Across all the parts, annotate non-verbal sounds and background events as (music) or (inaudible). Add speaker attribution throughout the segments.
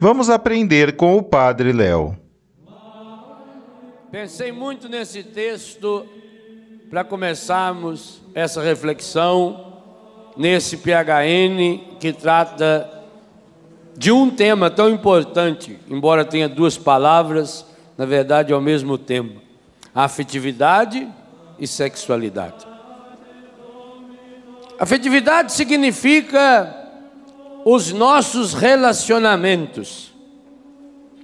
Speaker 1: Vamos aprender com o Padre Léo.
Speaker 2: Pensei muito nesse texto para começarmos essa reflexão nesse PHN que trata de um tema tão importante, embora tenha duas palavras, na verdade ao mesmo tempo: afetividade e sexualidade. Afetividade significa os nossos relacionamentos.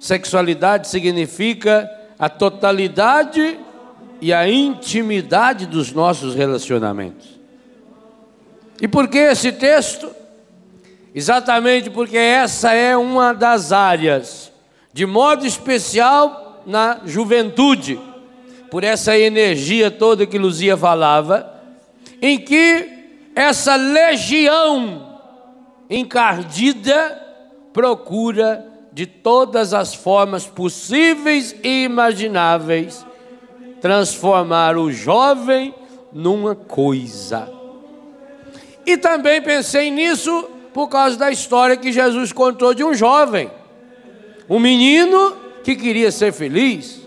Speaker 2: Sexualidade significa a totalidade e a intimidade dos nossos relacionamentos. E por que esse texto? Exatamente porque essa é uma das áreas, de modo especial na juventude, por essa energia toda que Luzia falava, em que essa legião encardida procura de todas as formas possíveis e imagináveis transformar o jovem numa coisa. E também pensei nisso por causa da história que Jesus contou de um jovem, um menino que queria ser feliz,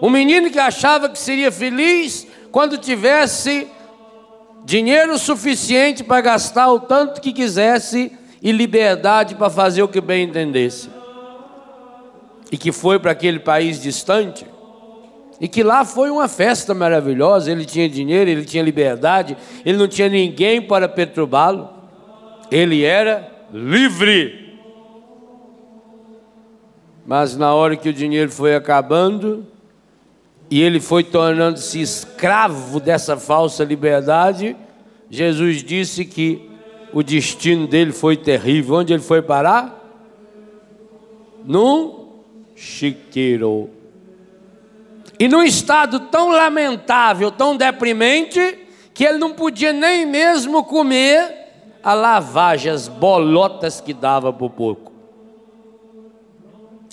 Speaker 2: um menino que achava que seria feliz quando tivesse dinheiro suficiente para gastar o tanto que quisesse e liberdade para fazer o que bem entendesse. E que foi para aquele país distante, e que lá foi uma festa maravilhosa. Ele tinha dinheiro, ele tinha liberdade, ele não tinha ninguém para perturbá-lo. Ele era livre. Mas na hora que o dinheiro foi acabando e ele foi tornando-se escravo dessa falsa liberdade, Jesus disse que o destino dele foi terrível. Onde ele foi parar? Num chiqueiro. E num estado tão lamentável, tão deprimente, que ele não podia nem mesmo comer a lavagem, as bolotas que dava o porco.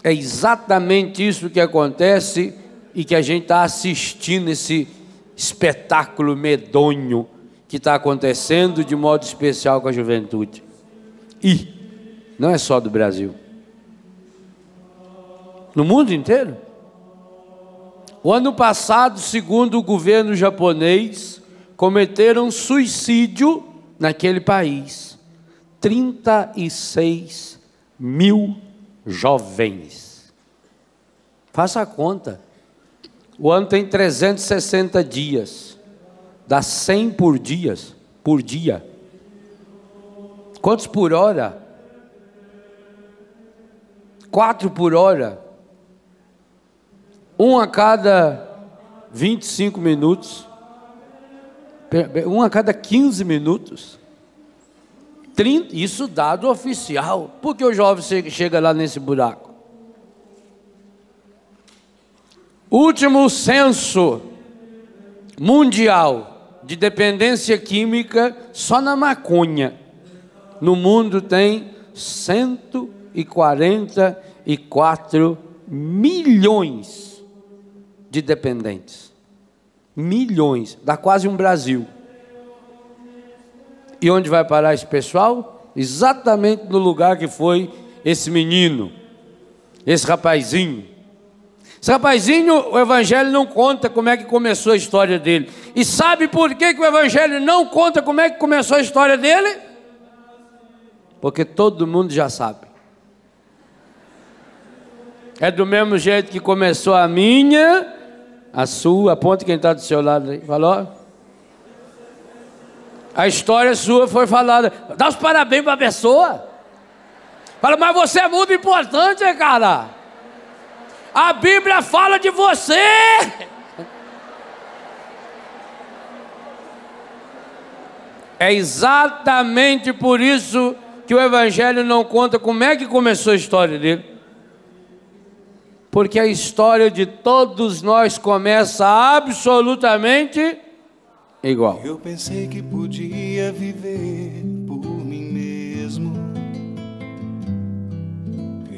Speaker 2: É exatamente isso que acontece e que a gente está assistindo esse espetáculo medonho que está acontecendo de modo especial com a juventude. E não é só do Brasil. No mundo inteiro. O ano passado, segundo o governo japonês, cometeram suicídio naquele país 36 mil jovens. Faça a conta. O ano tem 360 dias. Dá 100 por dias, por dia. Quantos por hora? Quatro por hora um a cada 25 minutos, um a cada 15 minutos. 30, isso dado oficial. Por que o jovem chega lá nesse buraco? Último censo mundial de dependência química só na maconha. No mundo tem 144 milhões de dependentes. Milhões, dá quase um Brasil. E onde vai parar esse pessoal? exatamente no lugar que foi esse menino, esse rapazinho. Esse rapazinho, o Evangelho não conta como é que começou a história dele. E sabe por que, que o Evangelho não conta como é que começou a história dele? Porque todo mundo já sabe. É do mesmo jeito que começou a minha, a sua, aponte quem está do seu lado aí. Falou? A história sua foi falada. Dá os parabéns para a pessoa. Fala, mas você é muito importante, cara. A Bíblia fala de você. É exatamente por isso que o Evangelho não conta como é que começou a história dele. Porque a história de todos nós começa absolutamente igual.
Speaker 3: Eu pensei que podia viver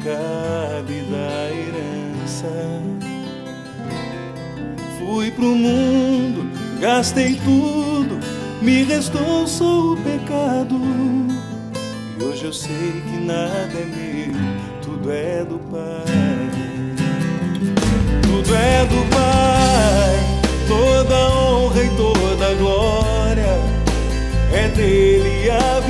Speaker 3: me cabe da herança. Fui pro mundo, gastei tudo, me restou só o pecado. E hoje eu sei que nada é meu, tudo é do Pai. Tudo é do Pai, toda honra e toda glória é dele a vitória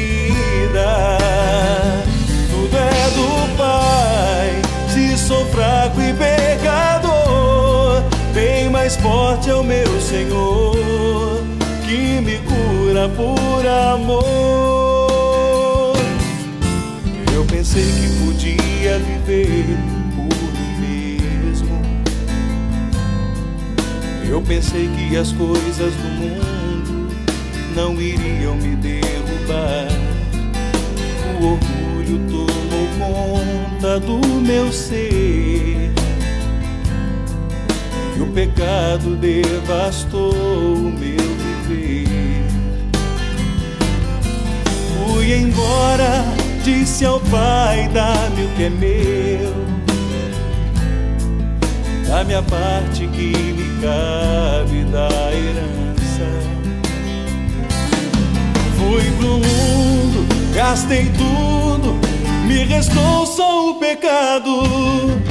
Speaker 3: Forte é o meu Senhor que me cura por amor. Eu pensei que podia viver por mim mesmo. Eu pensei que as coisas do mundo não iriam me derrubar. O orgulho tomou conta do meu ser. E o pecado devastou o meu viver. Fui embora, disse ao pai: dá-me o que é meu, dá-me a parte que me cabe da herança. Fui pro mundo, gastei tudo, me restou só o pecado.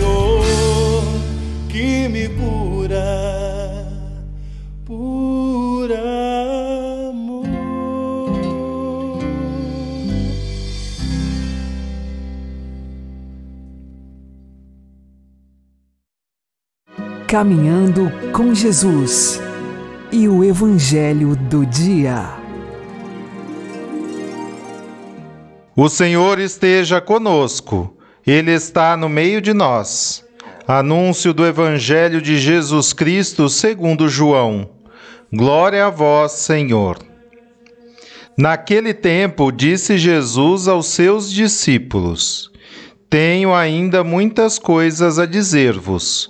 Speaker 4: Caminhando com Jesus e o Evangelho do Dia.
Speaker 1: O Senhor esteja conosco, Ele está no meio de nós. Anúncio do Evangelho de Jesus Cristo segundo João. Glória a vós, Senhor. Naquele tempo, disse Jesus aos seus discípulos: Tenho ainda muitas coisas a dizer-vos,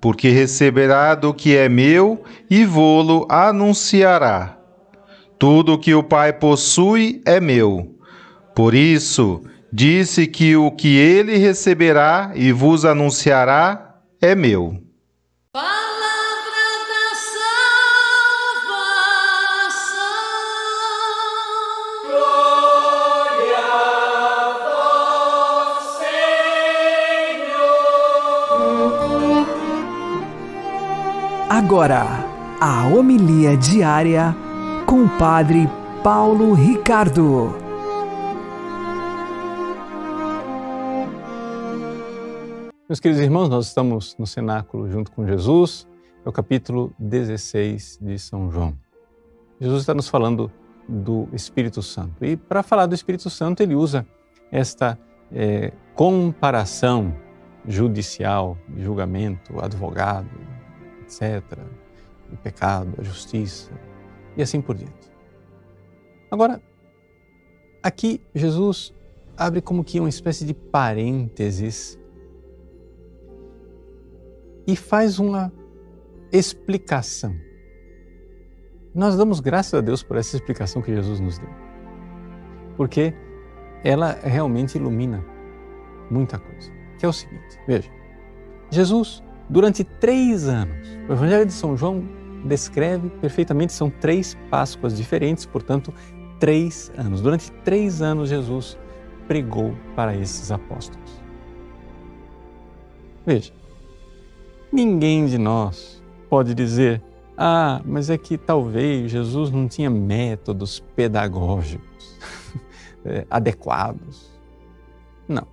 Speaker 1: porque receberá do que é meu e vô-lo anunciará. Tudo o que o Pai possui é meu. Por isso, disse que o que ele receberá e vos anunciará é meu.
Speaker 4: Agora, a homilia diária com o Padre Paulo Ricardo.
Speaker 5: Meus queridos irmãos, nós estamos no cenáculo junto com Jesus, é o capítulo 16 de São João. Jesus está nos falando do Espírito Santo. E para falar do Espírito Santo, ele usa esta é, comparação judicial, julgamento, advogado, etc., o pecado, a justiça e assim por diante. Agora, aqui Jesus abre como que uma espécie de parênteses e faz uma explicação. Nós damos graças a Deus por essa explicação que Jesus nos deu, porque ela realmente ilumina muita coisa. Que é o seguinte: veja, Jesus, durante três anos, o Evangelho de São João descreve perfeitamente, são três Páscoas diferentes, portanto, três anos. Durante três anos, Jesus pregou para esses apóstolos. Veja, Ninguém de nós pode dizer, ah, mas é que talvez Jesus não tinha métodos pedagógicos é, (laughs) adequados. Não.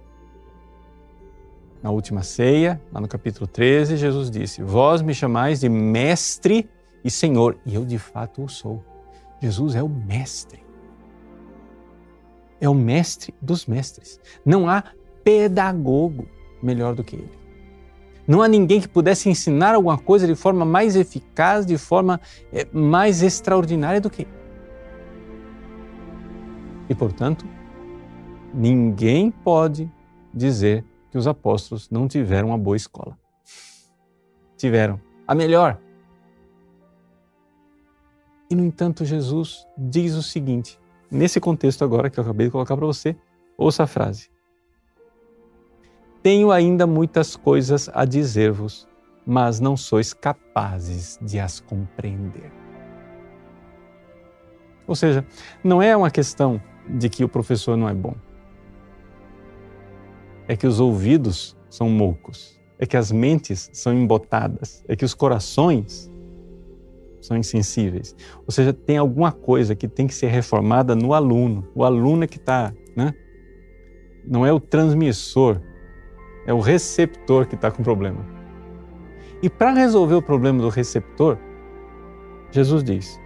Speaker 5: Na última ceia, lá no capítulo 13, Jesus disse: Vós me chamais de mestre e senhor, e eu de fato o sou. Jesus é o mestre. É o mestre dos mestres. Não há pedagogo melhor do que ele. Não há ninguém que pudesse ensinar alguma coisa de forma mais eficaz, de forma é, mais extraordinária do que ele. E, portanto, ninguém pode dizer que os apóstolos não tiveram uma boa escola. Tiveram a melhor. E, no entanto, Jesus diz o seguinte, nesse contexto agora que eu acabei de colocar para você, ouça a frase. Tenho ainda muitas coisas a dizer-vos, mas não sois capazes de as compreender. Ou seja, não é uma questão de que o professor não é bom. É que os ouvidos são moucos, é que as mentes são embotadas, é que os corações são insensíveis. Ou seja, tem alguma coisa que tem que ser reformada no aluno. O aluno é que está, né? Não é o transmissor é o receptor que está com problema. E para resolver o problema do receptor, Jesus diz: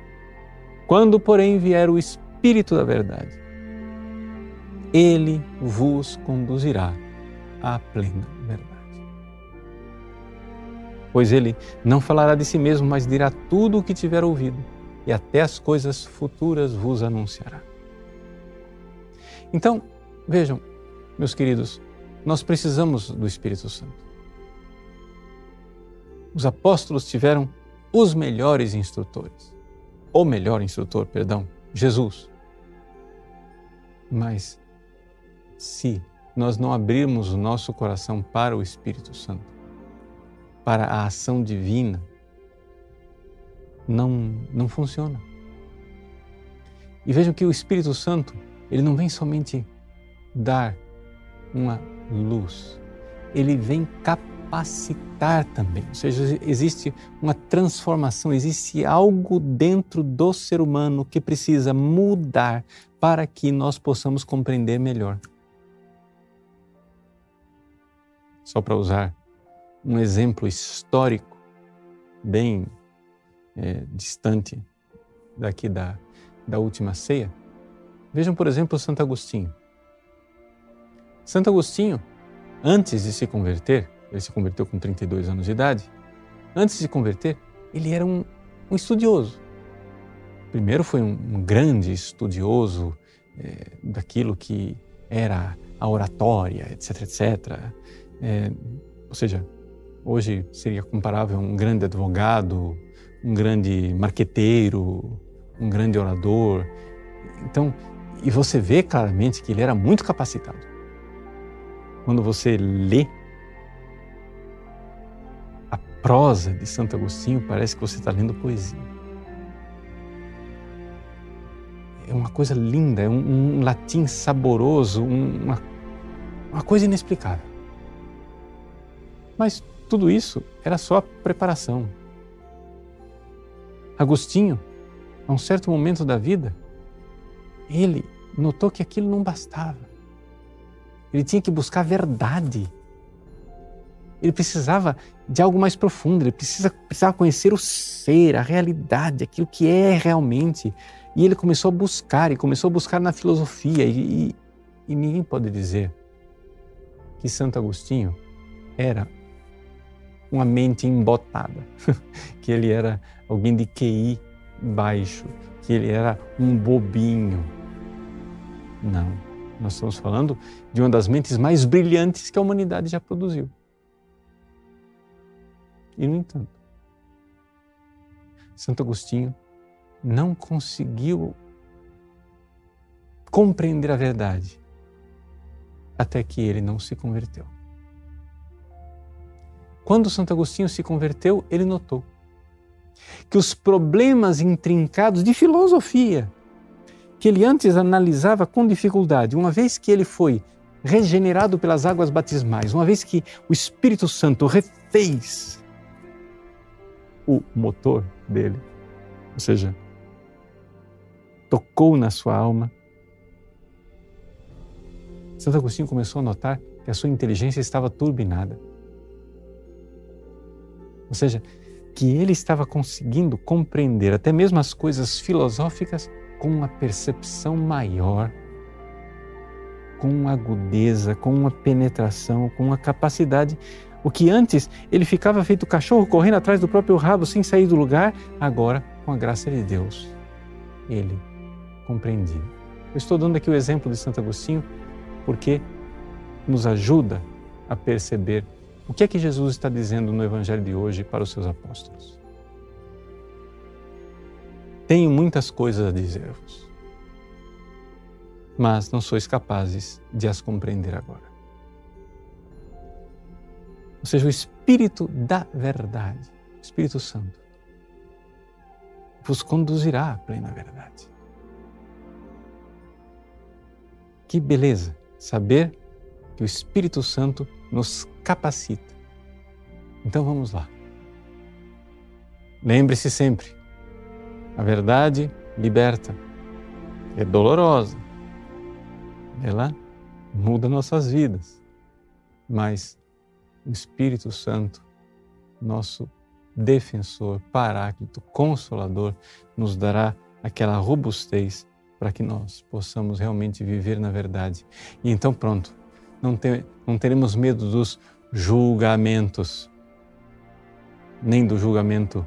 Speaker 5: Quando, porém, vier o Espírito da Verdade, ele vos conduzirá à plena verdade. Pois ele não falará de si mesmo, mas dirá tudo o que tiver ouvido, e até as coisas futuras vos anunciará. Então, vejam, meus queridos, nós precisamos do Espírito Santo. Os apóstolos tiveram os melhores instrutores. O melhor instrutor, perdão, Jesus. Mas se nós não abrirmos o nosso coração para o Espírito Santo, para a ação divina, não, não funciona. E vejam que o Espírito Santo, ele não vem somente dar uma luz. Ele vem capacitar também. Ou seja, existe uma transformação, existe algo dentro do ser humano que precisa mudar para que nós possamos compreender melhor. Só para usar um exemplo histórico bem é, distante daqui da, da última ceia, vejam, por exemplo, Santo Agostinho. Santo Agostinho, antes de se converter, ele se converteu com 32 anos de idade, antes de se converter, ele era um, um estudioso. Primeiro foi um, um grande estudioso é, daquilo que era a oratória, etc, etc. É, ou seja, hoje seria comparável a um grande advogado, um grande marqueteiro, um grande orador. Então, e você vê claramente que ele era muito capacitado. Quando você lê a prosa de Santo Agostinho, parece que você está lendo poesia. É uma coisa linda, é um, um latim saboroso, um, uma, uma coisa inexplicável. Mas tudo isso era só preparação. Agostinho, a um certo momento da vida, ele notou que aquilo não bastava. Ele tinha que buscar a verdade. Ele precisava de algo mais profundo, ele precisa, precisava conhecer o ser, a realidade, aquilo que é realmente. E ele começou a buscar, e começou a buscar na filosofia. E, e, e ninguém pode dizer que Santo Agostinho era uma mente embotada, (laughs) que ele era alguém de QI baixo, que ele era um bobinho. Não, nós estamos falando de uma das mentes mais brilhantes que a humanidade já produziu. E, no entanto, Santo Agostinho não conseguiu compreender a verdade até que ele não se converteu. Quando Santo Agostinho se converteu, ele notou que os problemas intrincados de filosofia, que ele antes analisava com dificuldade, uma vez que ele foi regenerado pelas águas batismais, uma vez que o Espírito Santo refez o motor dele, ou seja, tocou na sua alma, Santo Agostinho começou a notar que a sua inteligência estava turbinada. Ou seja, que ele estava conseguindo compreender até mesmo as coisas filosóficas com uma percepção maior, com uma agudeza, com uma penetração, com uma capacidade. O que antes ele ficava feito cachorro correndo atrás do próprio rabo sem sair do lugar, agora, com a graça de Deus, ele compreendia. Eu estou dando aqui o exemplo de Santo Agostinho porque nos ajuda a perceber o que é que Jesus está dizendo no Evangelho de hoje para os seus apóstolos? Tenho muitas coisas a dizer-vos, mas não sois capazes de as compreender agora. Ou seja, o Espírito da Verdade, o Espírito Santo, vos conduzirá à plena verdade. Que beleza saber que o Espírito Santo nos capacita. Então vamos lá. Lembre-se sempre: a verdade liberta, é dolorosa, ela muda nossas vidas, mas o Espírito Santo, nosso defensor, paráclito, consolador, nos dará aquela robustez para que nós possamos realmente viver na verdade. E então, pronto, não, não teremos medo dos julgamentos, nem do julgamento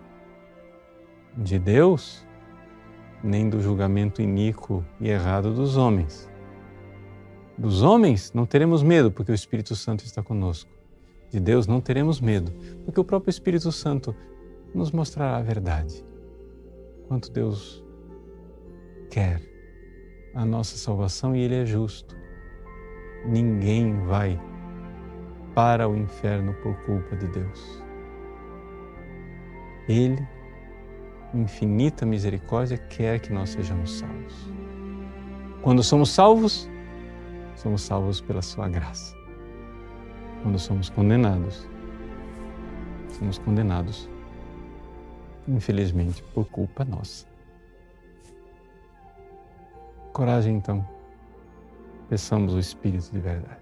Speaker 5: de Deus, nem do julgamento iníquo e errado dos homens. Dos homens não teremos medo, porque o Espírito Santo está conosco. De Deus não teremos medo, porque o próprio Espírito Santo nos mostrará a verdade. Quanto Deus quer a nossa salvação e Ele é justo. Ninguém vai para o inferno por culpa de Deus. Ele, infinita misericórdia, quer que nós sejamos salvos. Quando somos salvos, somos salvos pela Sua graça. Quando somos condenados,
Speaker 6: somos condenados, infelizmente, por culpa nossa. Coragem, então, peçamos o Espírito de verdade.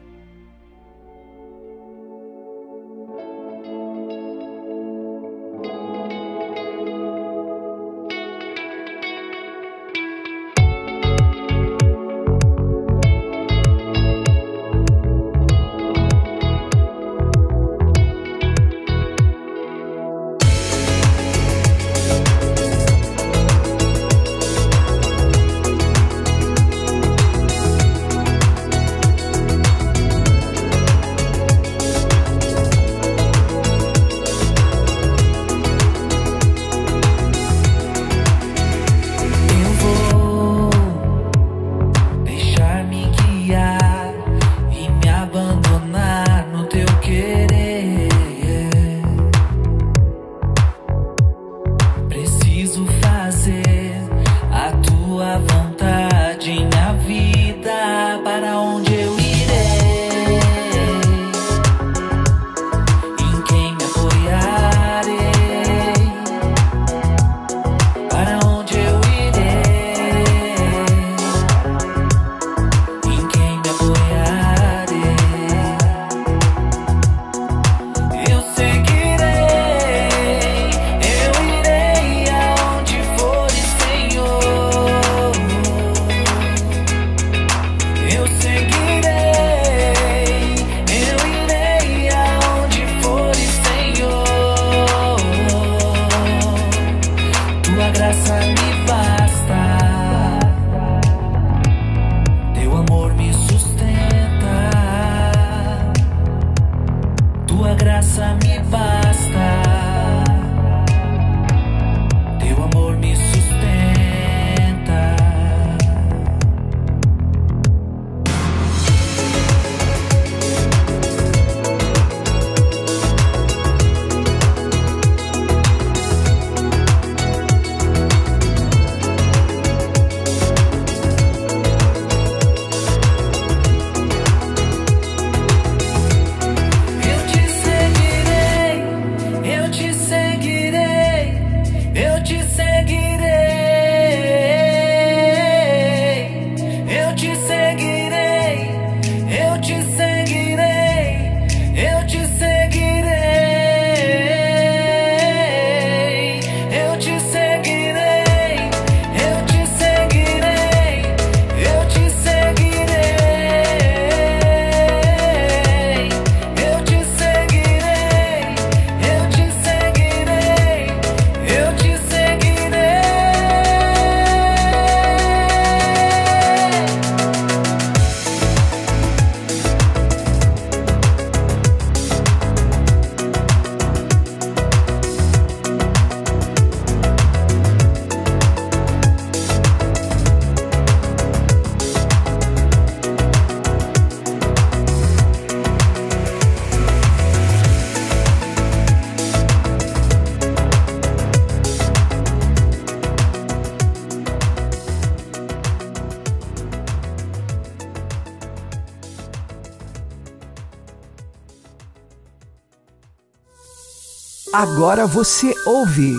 Speaker 4: Agora você ouve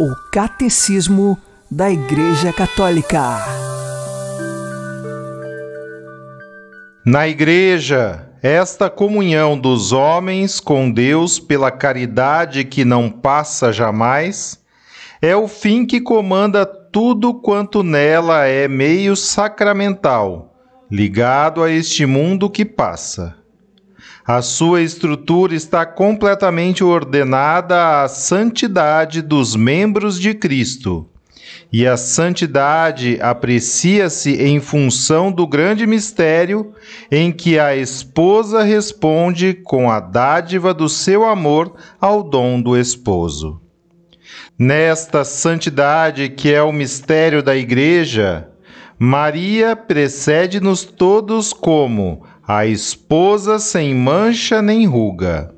Speaker 4: o Catecismo da Igreja Católica.
Speaker 1: Na Igreja, esta comunhão dos homens com Deus pela caridade que não passa jamais é o fim que comanda tudo quanto nela é meio sacramental, ligado a este mundo que passa. A sua estrutura está completamente ordenada à santidade dos membros de Cristo. E a santidade aprecia-se em função do grande mistério em que a esposa responde com a dádiva do seu amor ao dom do esposo. Nesta santidade, que é o mistério da Igreja, Maria precede-nos todos como a esposa sem mancha nem ruga.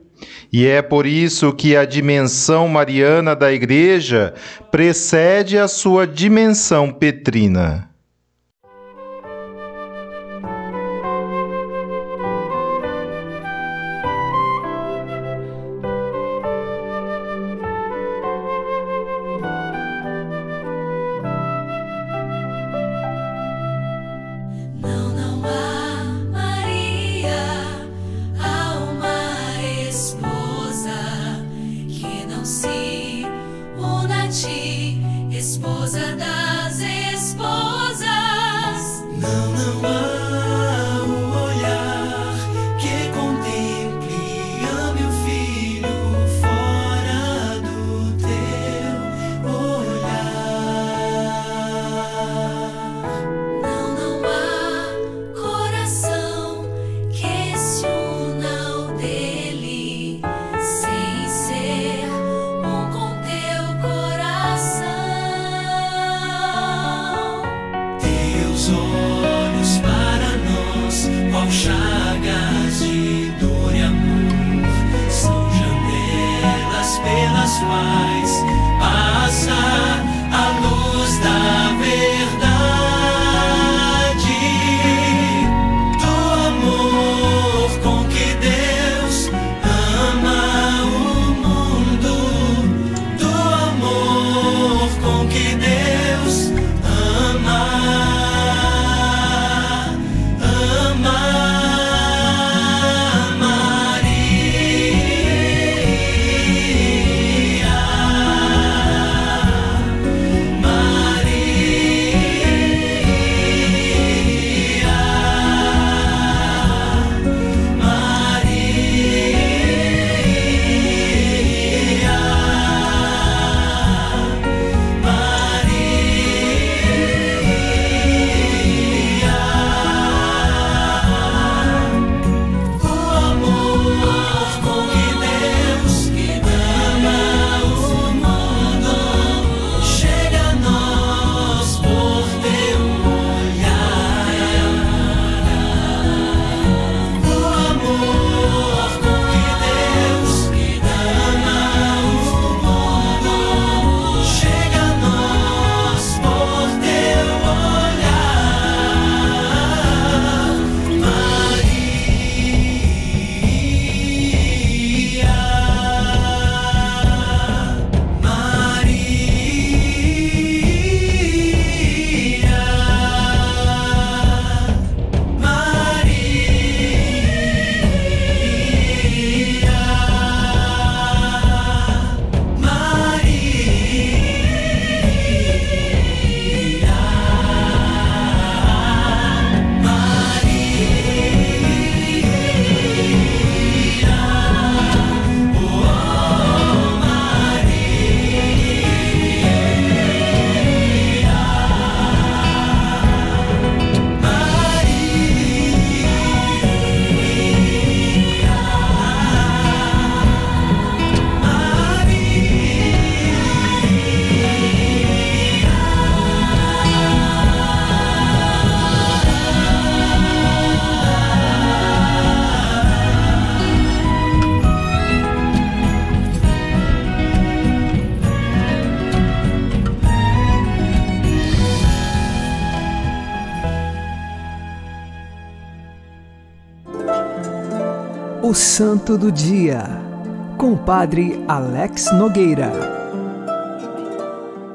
Speaker 1: E é por isso que a dimensão mariana da Igreja precede a sua dimensão petrina.
Speaker 4: Santo do Dia, com Padre Alex Nogueira.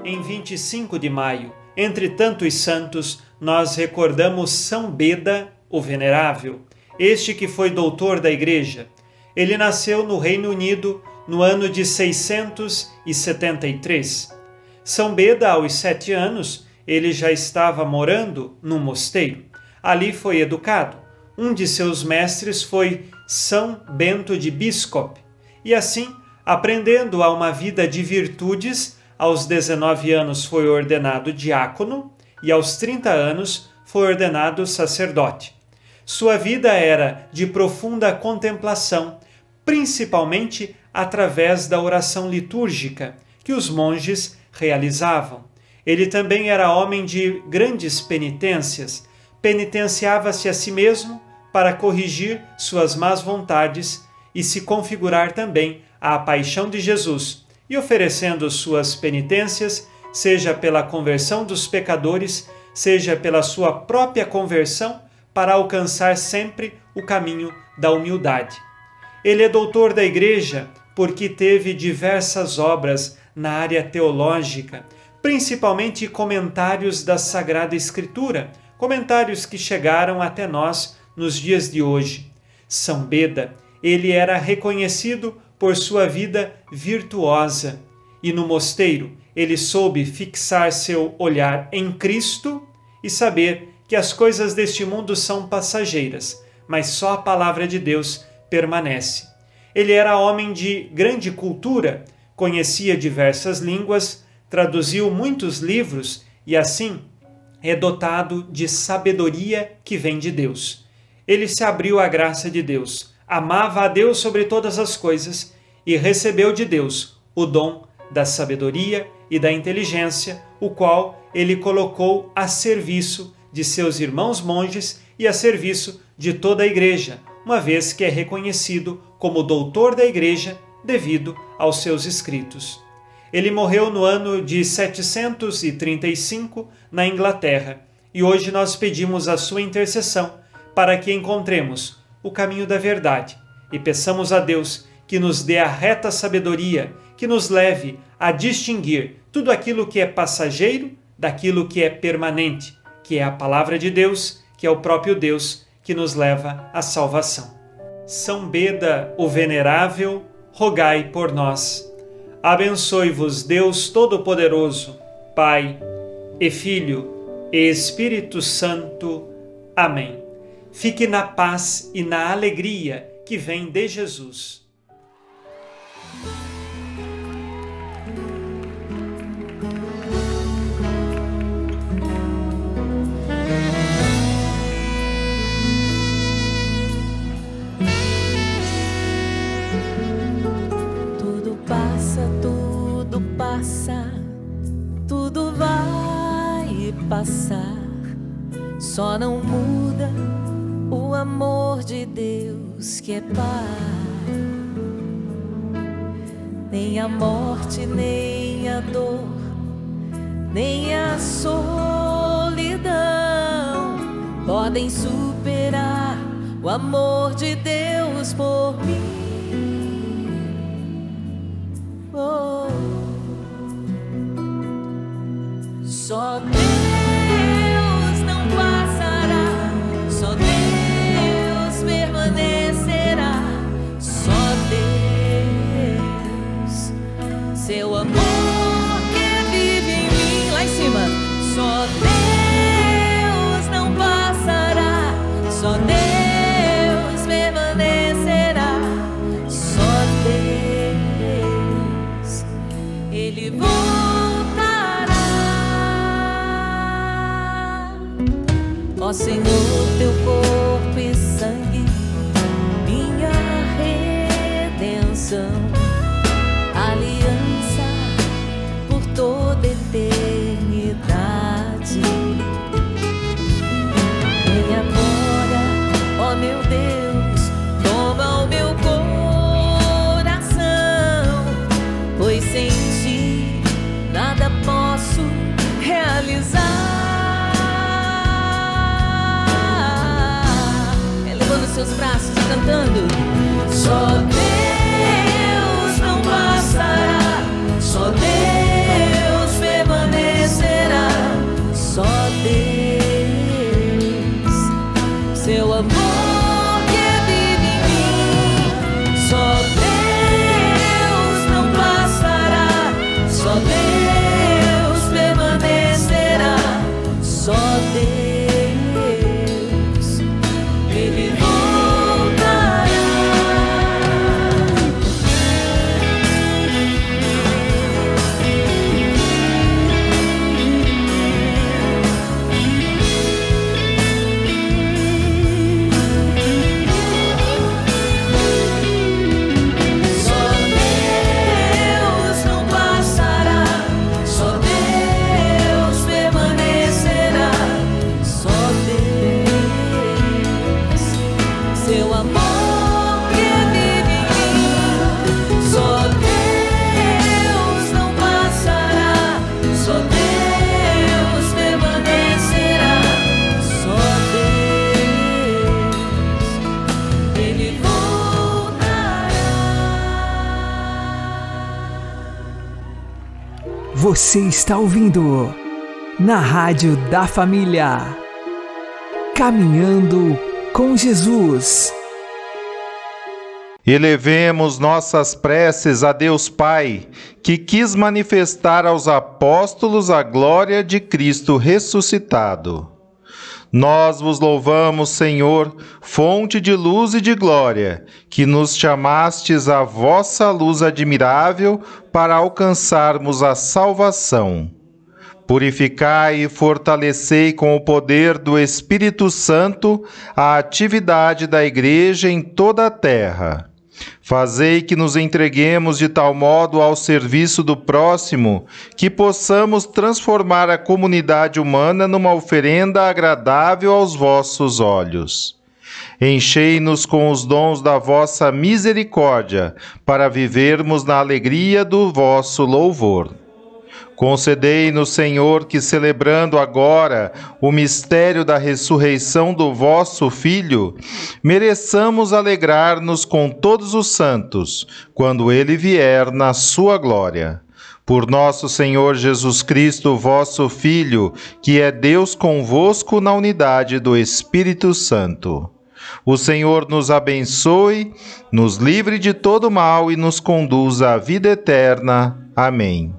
Speaker 7: Em 25 de maio, entre tantos santos, nós recordamos São Beda, o Venerável, este que foi doutor da Igreja. Ele nasceu no Reino Unido no ano de 673. São Beda, aos sete anos, ele já estava morando num mosteiro. Ali foi educado. Um de seus mestres foi São Bento de Biscop. E assim, aprendendo a uma vida de virtudes, aos 19 anos foi ordenado diácono e aos 30 anos foi ordenado sacerdote. Sua vida era de profunda contemplação, principalmente através da oração litúrgica que os monges realizavam. Ele também era homem de grandes penitências, penitenciava-se a si mesmo para corrigir suas más vontades e se configurar também à paixão de Jesus, e oferecendo suas penitências, seja pela conversão dos pecadores, seja pela sua própria conversão, para alcançar sempre o caminho da humildade. Ele é doutor da Igreja porque teve diversas obras na área teológica, principalmente comentários da Sagrada Escritura, comentários que chegaram até nós nos dias de hoje. São Beda, ele era reconhecido por sua vida virtuosa e no mosteiro ele soube fixar seu olhar em Cristo e saber que as coisas deste mundo são passageiras, mas só a palavra de Deus permanece. Ele era homem de grande cultura, conhecia diversas línguas, traduziu muitos livros e assim é dotado de sabedoria que vem de Deus. Ele se abriu à graça de Deus, amava a Deus sobre todas as coisas e recebeu de Deus o dom da sabedoria e da inteligência, o qual ele colocou a serviço de seus irmãos monges e a serviço de toda a igreja, uma vez que é reconhecido como doutor da igreja devido aos seus escritos. Ele morreu no ano de 735 na Inglaterra e hoje nós pedimos a sua intercessão para que encontremos o caminho da verdade e peçamos a Deus que nos dê a reta sabedoria, que nos leve a distinguir tudo aquilo que é passageiro daquilo que é permanente, que é a palavra de Deus, que é o próprio Deus que nos leva à salvação. São Beda, o Venerável, rogai por nós. Abençoe-vos Deus Todo-Poderoso, Pai e Filho e Espírito Santo. Amém. Fique na paz e na alegria que vem de Jesus.
Speaker 8: Tudo passa, tudo passa, tudo vai passar. Só não muda o amor de Deus que é Pai. Nem a morte, nem a dor, nem a solidão podem superar o amor de Deus por mim. Oh. Só Deus seus braços
Speaker 4: Você está ouvindo na Rádio da Família. Caminhando com Jesus.
Speaker 1: Elevemos nossas preces a Deus Pai, que quis manifestar aos apóstolos a glória de Cristo ressuscitado. Nós vos louvamos, Senhor, fonte de luz e de glória, que nos chamastes à vossa luz admirável para alcançarmos a salvação. Purificai e fortalecei com o poder do Espírito Santo a atividade da Igreja em toda a terra. Fazei que nos entreguemos de tal modo ao serviço do próximo que possamos transformar a comunidade humana numa oferenda agradável aos vossos olhos. Enchei-nos com os dons da vossa misericórdia, para vivermos na alegria do vosso louvor. Concedei-nos, Senhor, que celebrando agora o mistério da ressurreição do vosso Filho, mereçamos alegrar-nos com todos os santos, quando ele vier na sua glória. Por nosso Senhor Jesus Cristo, vosso Filho, que é Deus convosco na unidade do Espírito Santo. O Senhor nos abençoe, nos livre de todo mal e nos conduza à vida eterna. Amém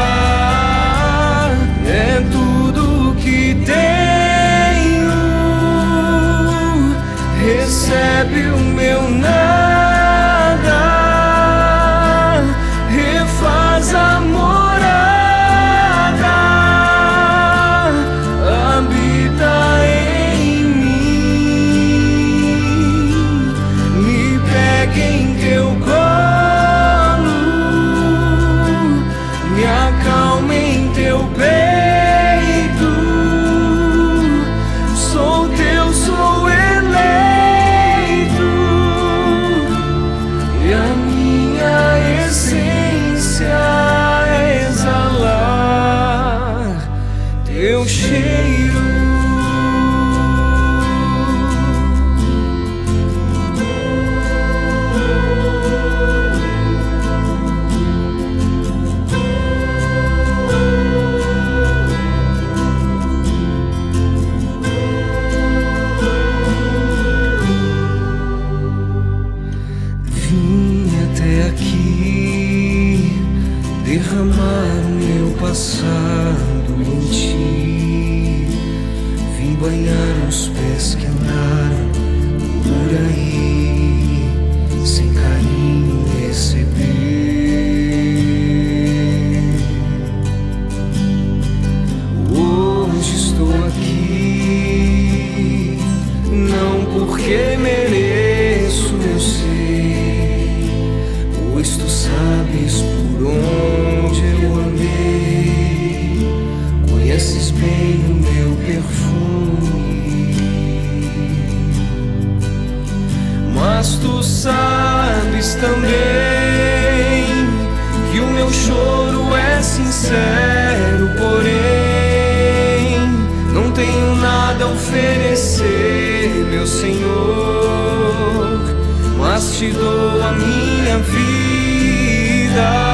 Speaker 9: Te dou a minha vida.